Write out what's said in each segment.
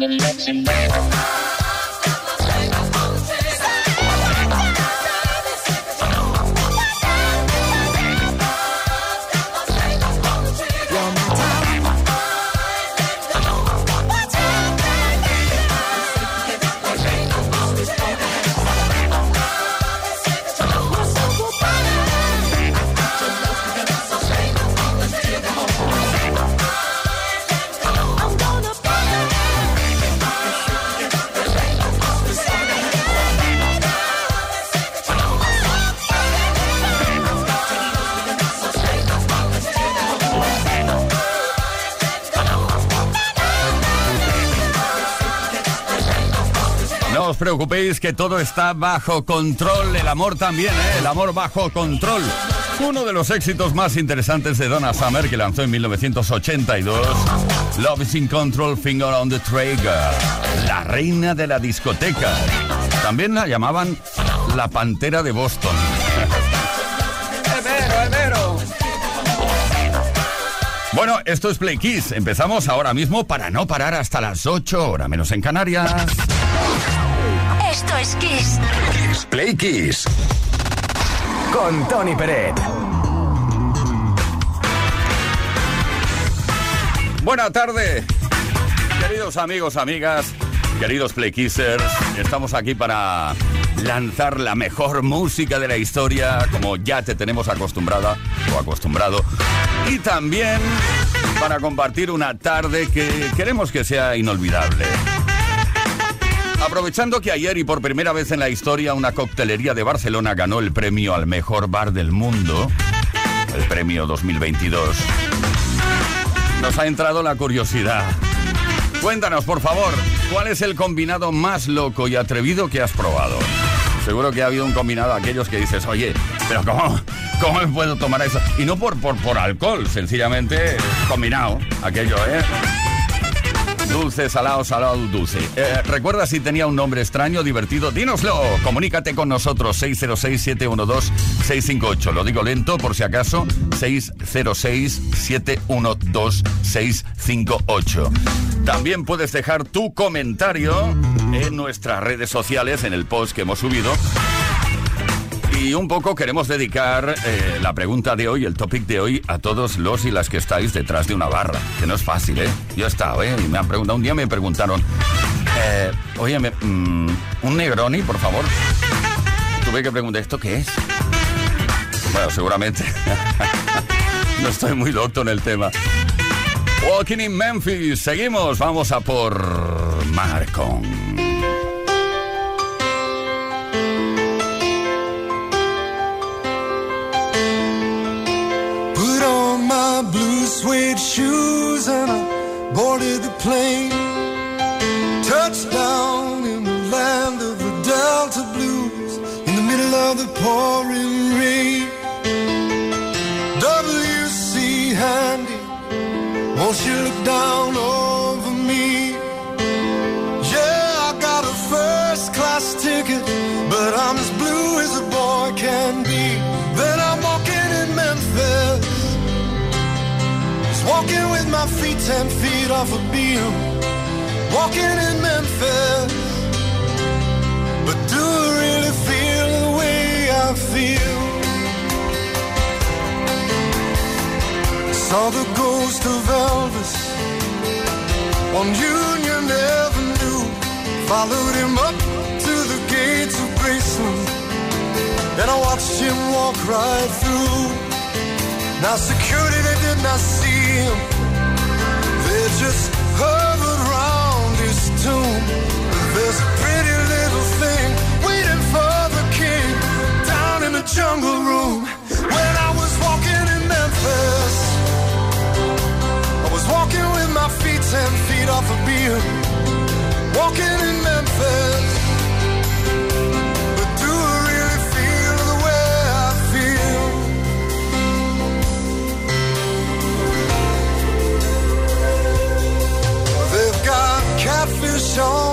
down and let's. Preocupéis que todo está bajo control, el amor también, ¿eh? el amor bajo control. Uno de los éxitos más interesantes de Donna Summer que lanzó en 1982, Love is in Control, Finger on the Trigger, la reina de la discoteca. También la llamaban la pantera de Boston. Bueno, esto es Play Kiss. Empezamos ahora mismo para no parar hasta las 8 horas menos en Canarias. Esto es Kiss. Play Kiss. Con Tony Peret. Buena tarde, queridos amigos, amigas, queridos Play Kissers. Estamos aquí para lanzar la mejor música de la historia, como ya te tenemos acostumbrada o acostumbrado. Y también para compartir una tarde que queremos que sea inolvidable. Aprovechando que ayer y por primera vez en la historia una coctelería de Barcelona ganó el premio al mejor bar del mundo, el premio 2022, nos ha entrado la curiosidad. Cuéntanos, por favor, ¿cuál es el combinado más loco y atrevido que has probado? Seguro que ha habido un combinado aquellos que dices, oye, pero ¿cómo, cómo me puedo tomar eso? Y no por, por, por alcohol, sencillamente combinado, aquello, ¿eh? Dulce, salado, salado, dulce. Eh, recuerda si tenía un nombre extraño, divertido, dínoslo. Comunícate con nosotros, 606-712-658. Lo digo lento por si acaso, 606-712-658. También puedes dejar tu comentario en nuestras redes sociales, en el post que hemos subido y un poco queremos dedicar eh, la pregunta de hoy, el topic de hoy, a todos los y las que estáis detrás de una barra. Que no es fácil, ¿eh? Yo he estado, ¿eh? Y me han preguntado, un día me preguntaron, Eh, oye, me- mm, un Negroni, por favor. Tuve que preguntar, ¿esto qué es? Bueno, seguramente. no estoy muy docto en el tema. Walking in Memphis. Seguimos. Vamos a por Marcon. Shoes and I boarded the plane. Touchdown in the land of the Delta Blues in the middle of the pouring rain. W.C. Handy, won't you look down ten feet off a beam. Walking in Memphis, but do I really feel the way I feel? Saw the ghost of Elvis on Union Avenue. Followed him up to the gates of Graceland, and I watched him walk right through. Now security they did not see him; just hovered round his tomb. There's a pretty little thing waiting for the king down in the jungle room. When I was walking in Memphis. I was walking with my feet ten feet off a beam, walking in Memphis. so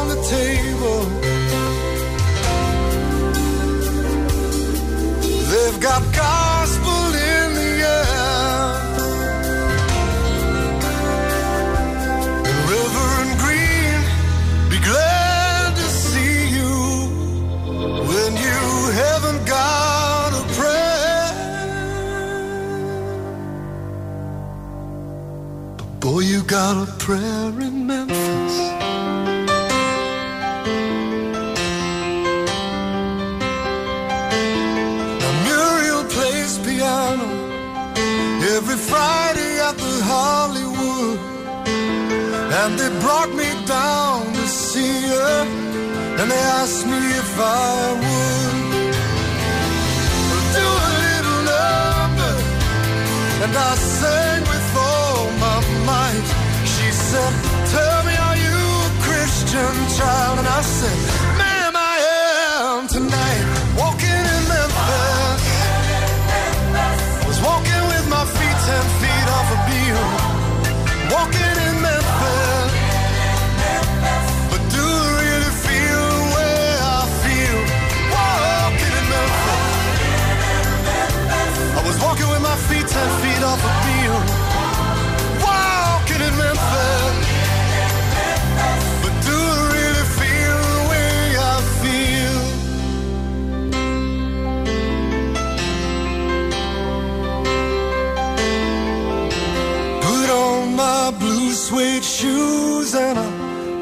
suede shoes and I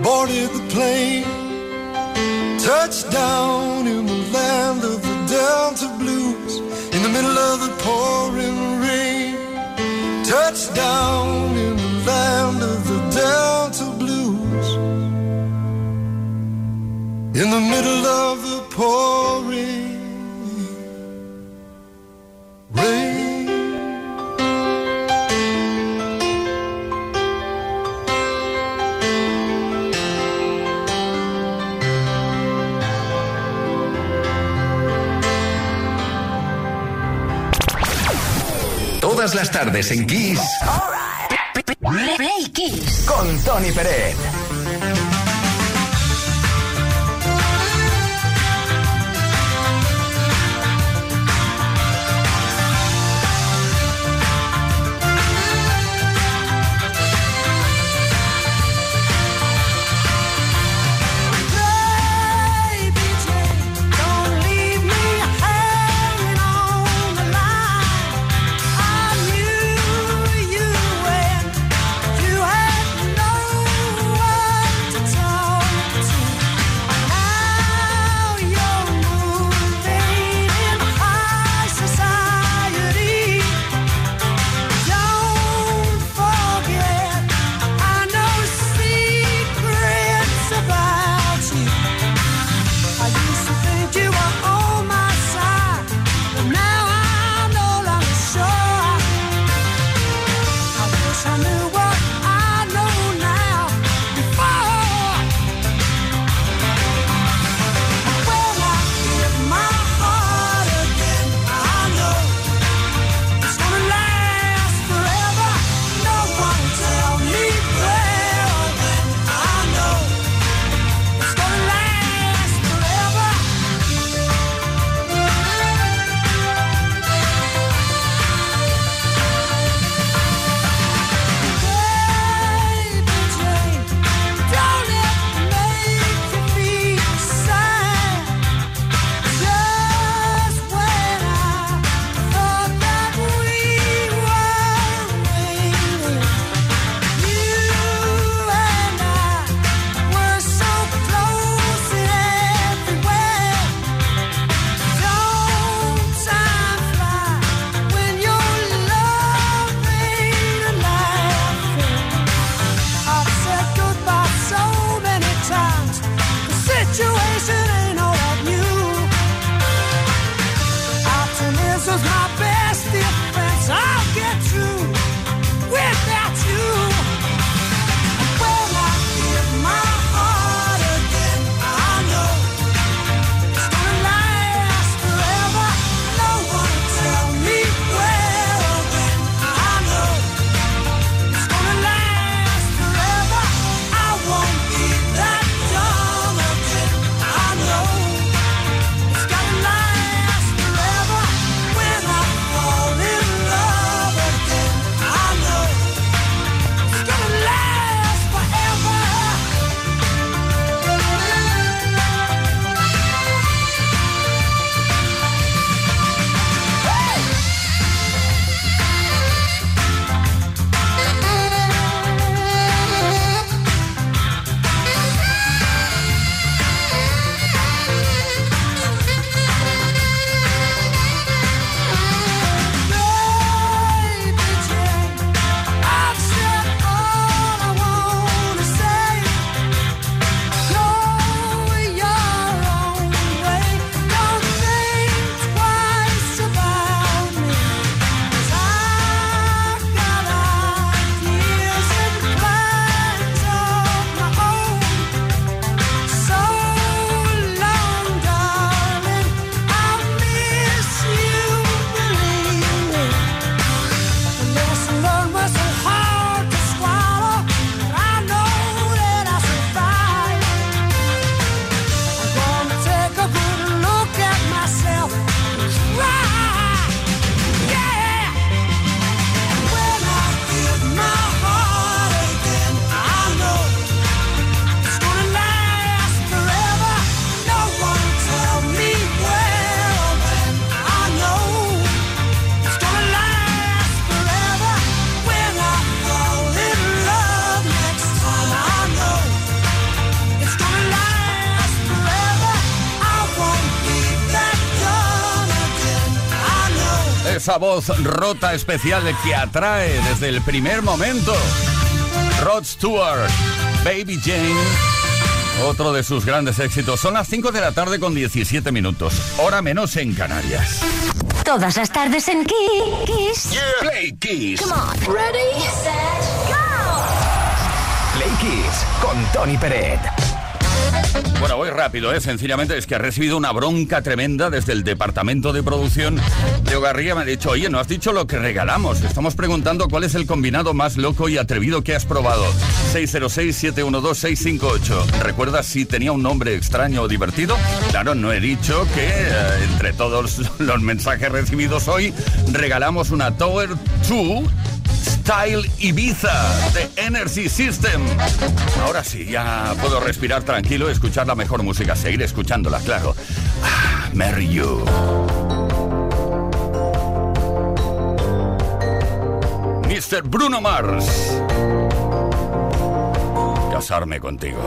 boarded the plane. Touchdown in the land of the Delta Blues in the middle of the pouring rain. Touchdown in the land of the Delta Blues in the middle of the pouring las tardes en Kiss Play Kiss. con Tony Pérez. voz rota especial que atrae desde el primer momento. Rod Stewart, Baby Jane, otro de sus grandes éxitos. Son las 5 de la tarde con 17 minutos, hora menos en Canarias. Todas las tardes en Kiss. Play Kiss. Come on. Ready, set, go. Play Kiss con Tony Peret. Bueno, voy rápido, ¿eh? sencillamente es que ha recibido una bronca tremenda desde el departamento de producción de Ogarría. Me ha dicho, oye, no has dicho lo que regalamos. Estamos preguntando cuál es el combinado más loco y atrevido que has probado. 606-712-658. ¿Recuerdas si tenía un nombre extraño o divertido? Claro, no he dicho que eh, entre todos los mensajes recibidos hoy regalamos una Tower 2 Style Ibiza de Energy System. Ahora sí, ya puedo respirar tranquilo, escuchar la mejor música, seguir escuchándola, claro. Ah, Marry You. Mr. Bruno Mars. Casarme contigo.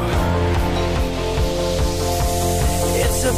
It's a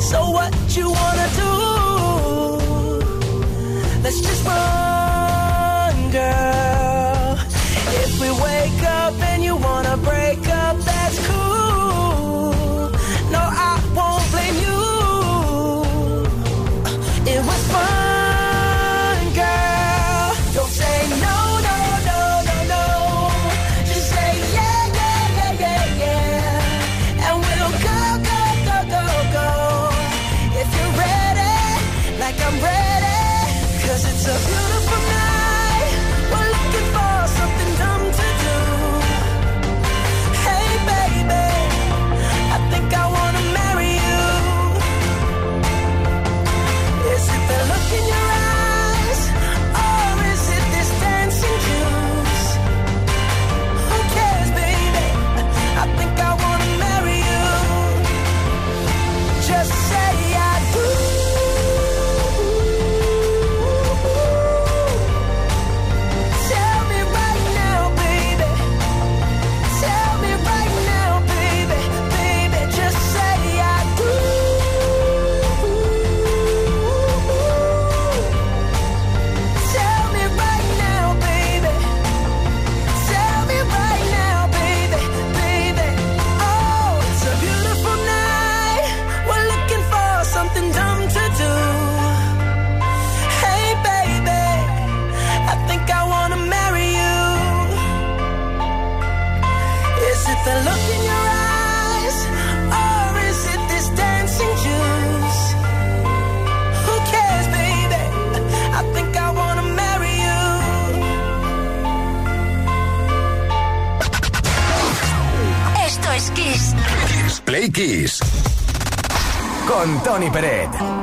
So what you wanna do? Let's just run. Kiss. Con Tony Peret.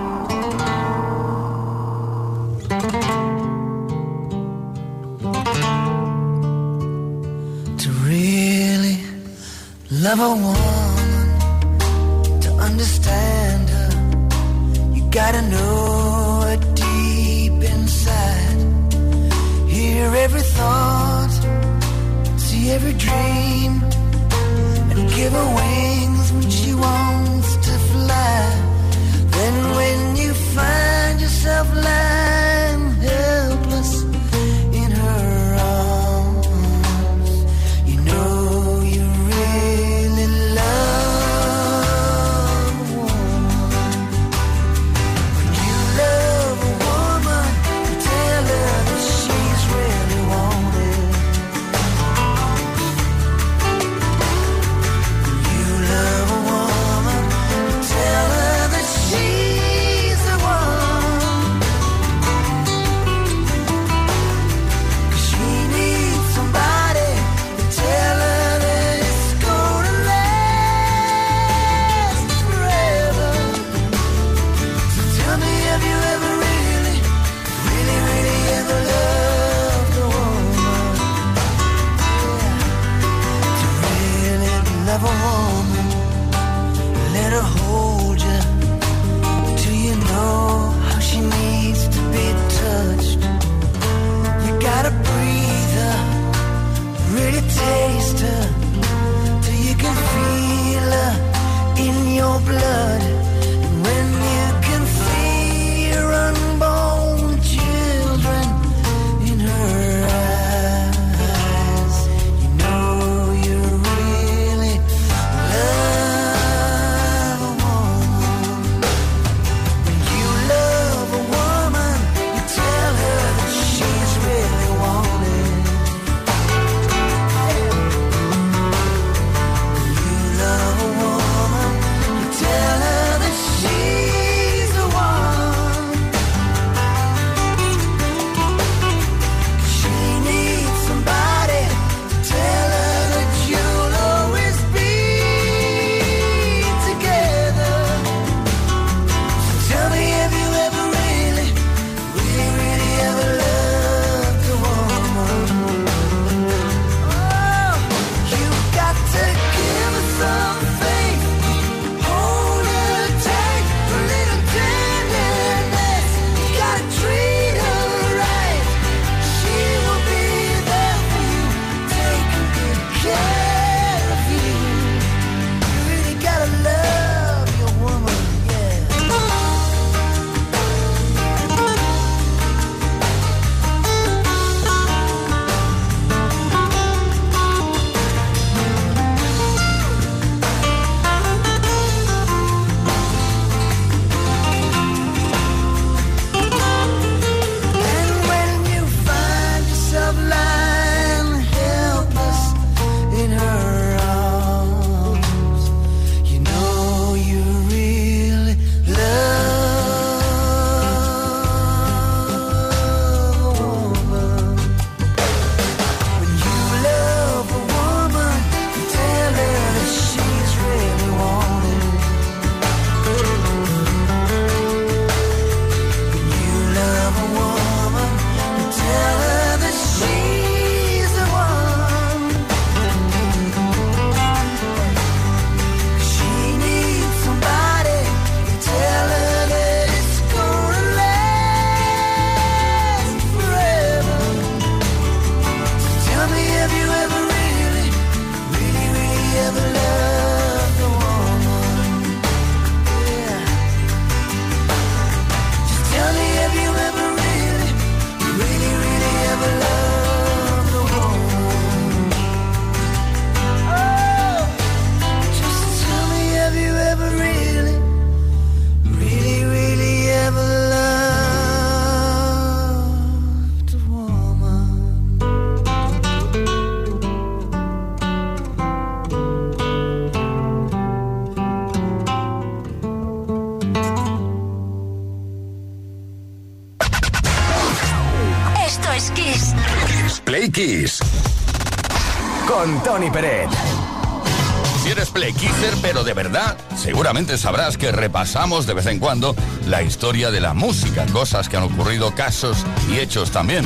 Seguramente sabrás que repasamos de vez en cuando la historia de la música, cosas que han ocurrido, casos y hechos también.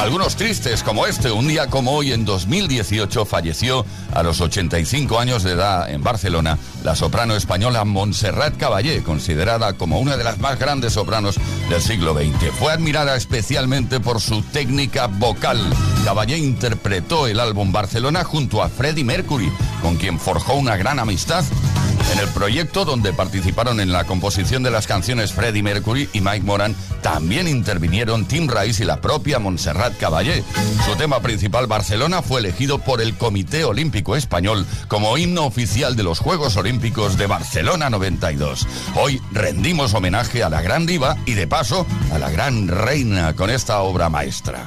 Algunos tristes como este, un día como hoy en 2018 falleció a los 85 años de edad en Barcelona la soprano española Montserrat Caballé, considerada como una de las más grandes sopranos del siglo XX. Fue admirada especialmente por su técnica vocal. Caballé interpretó el álbum Barcelona junto a Freddie Mercury, con quien forjó una gran amistad en el proyecto donde participaron en la composición de las canciones Freddie Mercury y Mike Moran, también intervinieron Tim Rice y la propia Montserrat Caballé. Su tema principal, Barcelona, fue elegido por el Comité Olímpico Español como himno oficial de los Juegos Olímpicos de Barcelona 92. Hoy rendimos homenaje a la gran diva y de paso a la gran reina con esta obra maestra.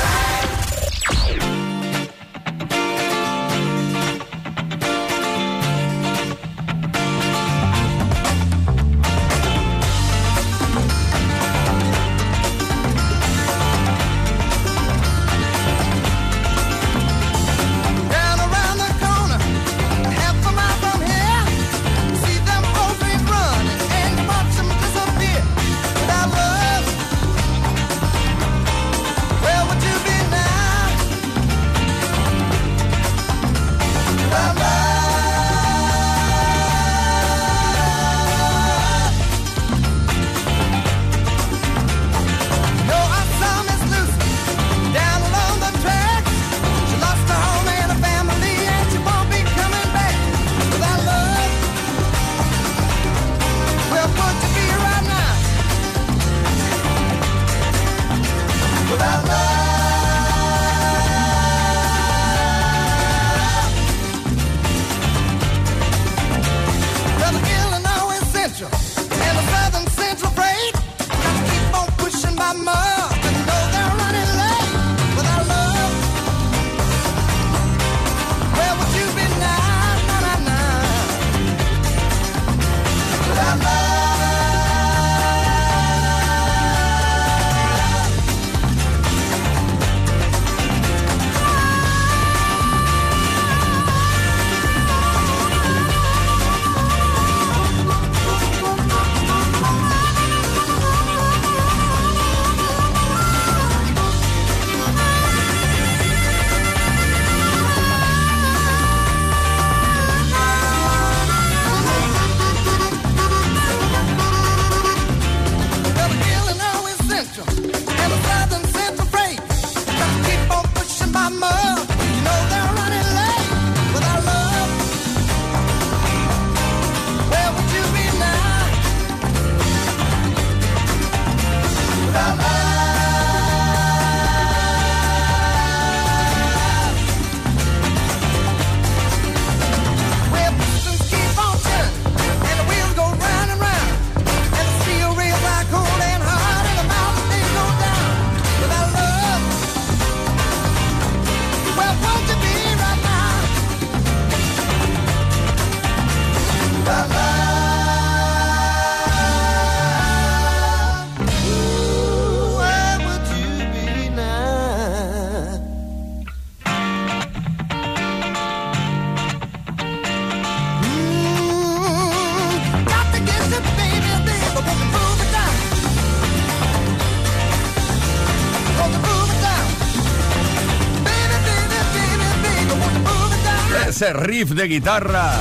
Riff de guitarra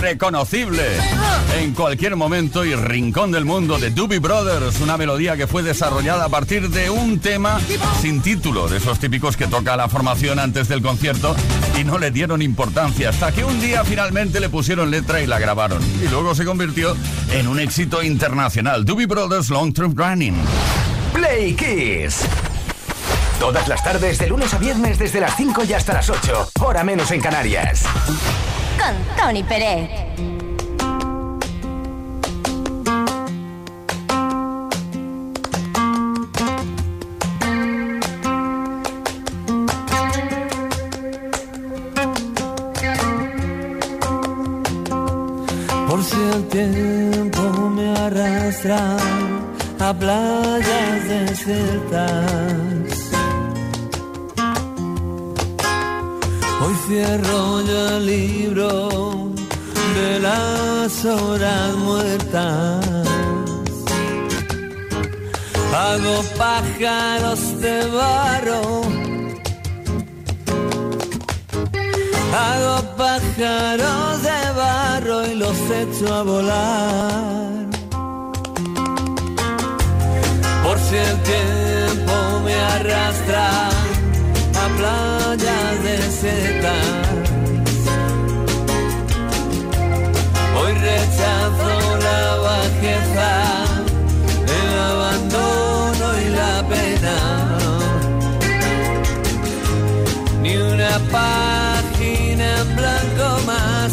reconocible en cualquier momento y rincón del mundo de Doobie Brothers, una melodía que fue desarrollada a partir de un tema sin título, de esos típicos que toca la formación antes del concierto y no le dieron importancia hasta que un día finalmente le pusieron letra y la grabaron y luego se convirtió en un éxito internacional. Doobie Brothers Long Term Running. Play Kiss. Todas las tardes, de lunes a viernes, desde las 5 y hasta las 8. Hora menos en Canarias. Con Tony Pérez. Por si el tiempo me arrastra a playas desiertas. Cierro yo el libro de las horas muertas. Hago pájaros de barro. Hago pájaros de barro y los echo a volar. Por si el tiempo me arrastra mesetas. Hoy rechazo la bajeza, el abandono y la pena. Ni una página en blanco más.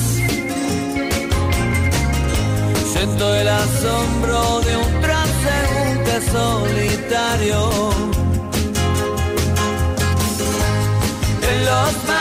Siento el asombro de un transeúnte solitario. En los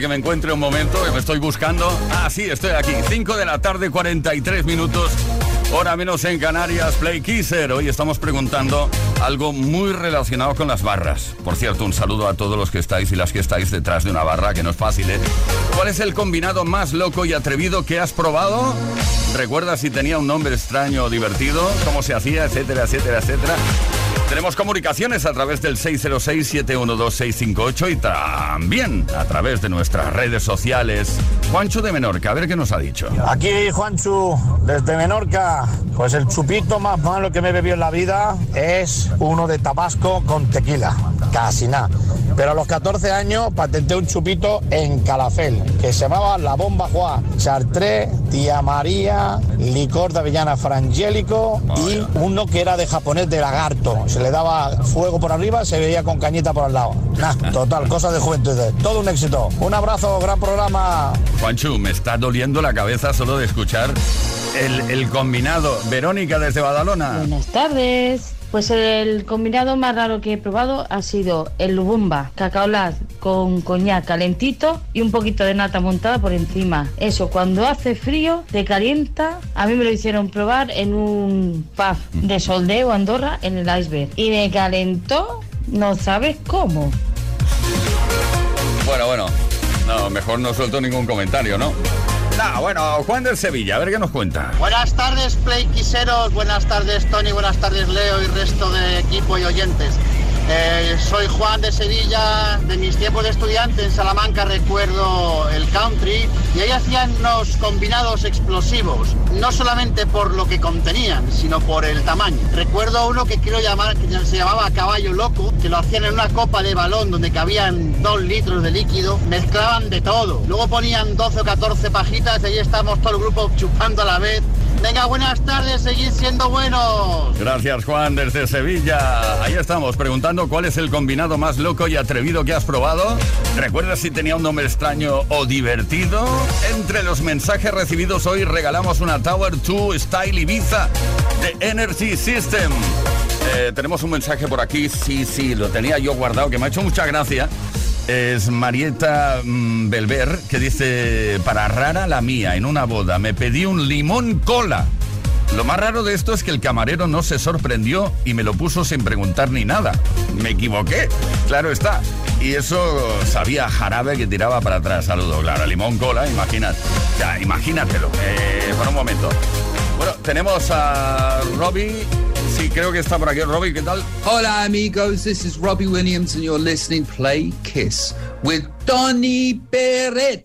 Que me encuentre un momento, que me estoy buscando. Ah, sí, estoy aquí. 5 de la tarde, 43 minutos. Hora menos en Canarias, Play Kisser. Hoy estamos preguntando algo muy relacionado con las barras. Por cierto, un saludo a todos los que estáis y las que estáis detrás de una barra, que no es fácil, ¿eh? ¿Cuál es el combinado más loco y atrevido que has probado? ¿Recuerdas si tenía un nombre extraño o divertido? ¿Cómo se hacía? Etcétera, etcétera, etcétera. Tenemos comunicaciones a través del 606-712-658 y también a través de nuestras redes sociales. Juancho de Menorca, a ver qué nos ha dicho. Aquí Juanchu, desde Menorca. Pues el chupito más malo que me he bebido en la vida es uno de Tabasco con tequila. Casi nada. Pero a los 14 años patenté un chupito en Calafel, que se llamaba La Bomba Juá, Chartré, Tía María, licor de avellana frangélico y uno que era de japonés de lagarto. Se le daba fuego por arriba, se veía con cañita por al lado. Nah, total, cosas de juventud. Todo un éxito. Un abrazo, gran programa. Juancho, me está doliendo la cabeza solo de escuchar el, el combinado. Verónica desde Badalona. Buenas tardes. Pues el combinado más raro que he probado ha sido el Lubumba, cacaolat con coñac calentito y un poquito de nata montada por encima. Eso, cuando hace frío, te calienta. A mí me lo hicieron probar en un pub de Soldeo, Andorra, en el iceberg. Y me calentó, no sabes cómo. Bueno, bueno. No, mejor no suelto ningún comentario, ¿no? Bueno, Juan del Sevilla, a ver qué nos cuenta. Buenas tardes, Playquiseros. Buenas tardes, Tony. Buenas tardes, Leo y resto de equipo y oyentes. Eh, soy Juan de Sevilla, de mis tiempos de estudiante en Salamanca recuerdo el country y ahí hacían unos combinados explosivos, no solamente por lo que contenían, sino por el tamaño. Recuerdo uno que quiero llamar, que se llamaba Caballo Loco, que lo hacían en una copa de balón donde cabían dos litros de líquido, mezclaban de todo. Luego ponían 12 o 14 pajitas y ahí estamos todo el grupo chupando a la vez. Venga, buenas tardes, seguid siendo buenos. Gracias Juan desde Sevilla. Ahí estamos preguntando cuál es el combinado más loco y atrevido que has probado. ¿Recuerdas si tenía un nombre extraño o divertido? Entre los mensajes recibidos hoy regalamos una Tower 2 Style Ibiza de Energy System. Eh, tenemos un mensaje por aquí, sí, sí, lo tenía yo guardado, que me ha hecho mucha gracia. Es Marieta mm, Belver, que dice, para rara la mía, en una boda, me pedí un limón cola. Lo más raro de esto es que el camarero no se sorprendió y me lo puso sin preguntar ni nada. Me equivoqué, claro está. Y eso sabía jarabe que tiraba para atrás. Saludo, claro, limón cola, imagínate. Ya, imagínatelo, eh, por un momento. Bueno, tenemos a Robbie. Creo que está por aquí. Robbie, ¿qué tal? Hola amigos, this is Robbie Williams and you're listening Play Kiss with Donny Barrett.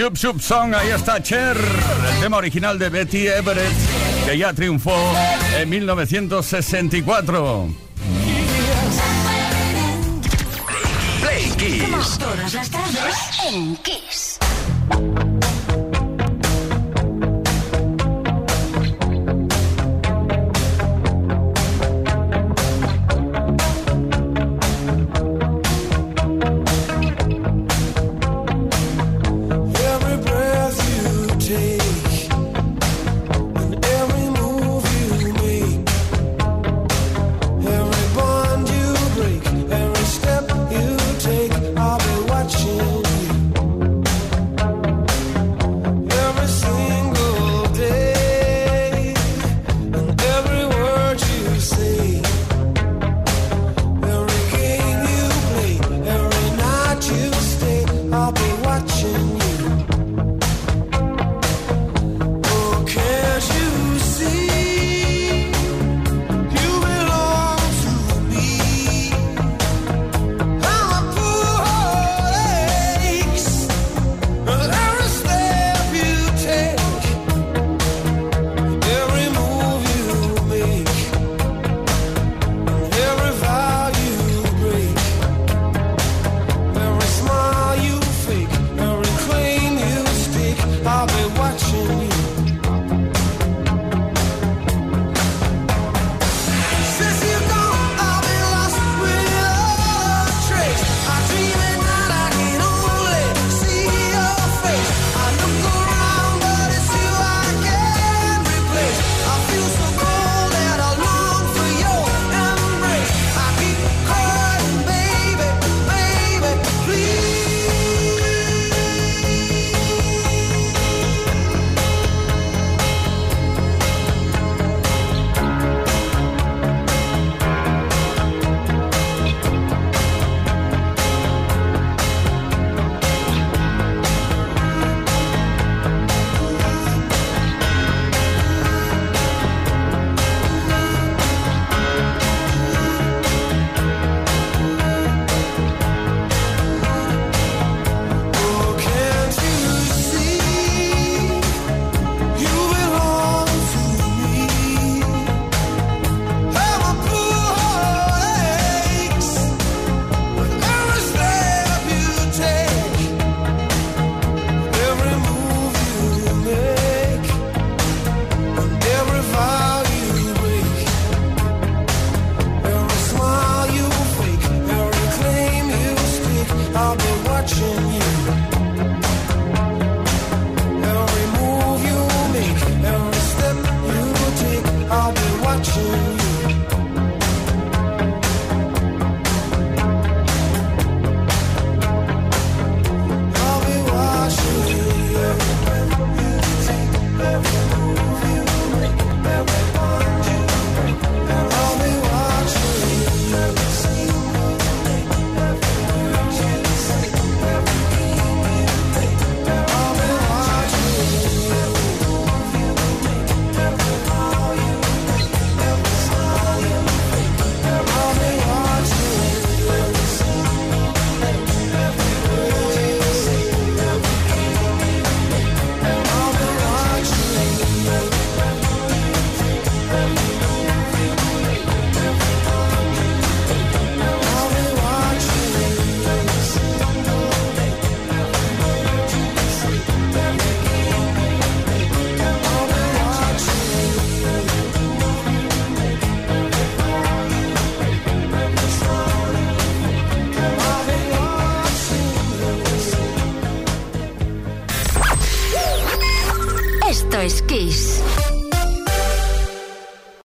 Sub Sub Song, ahí está Cher, el tema original de Betty Everett, que ya triunfó en 1964. Play Kiss. Todas las en Kiss.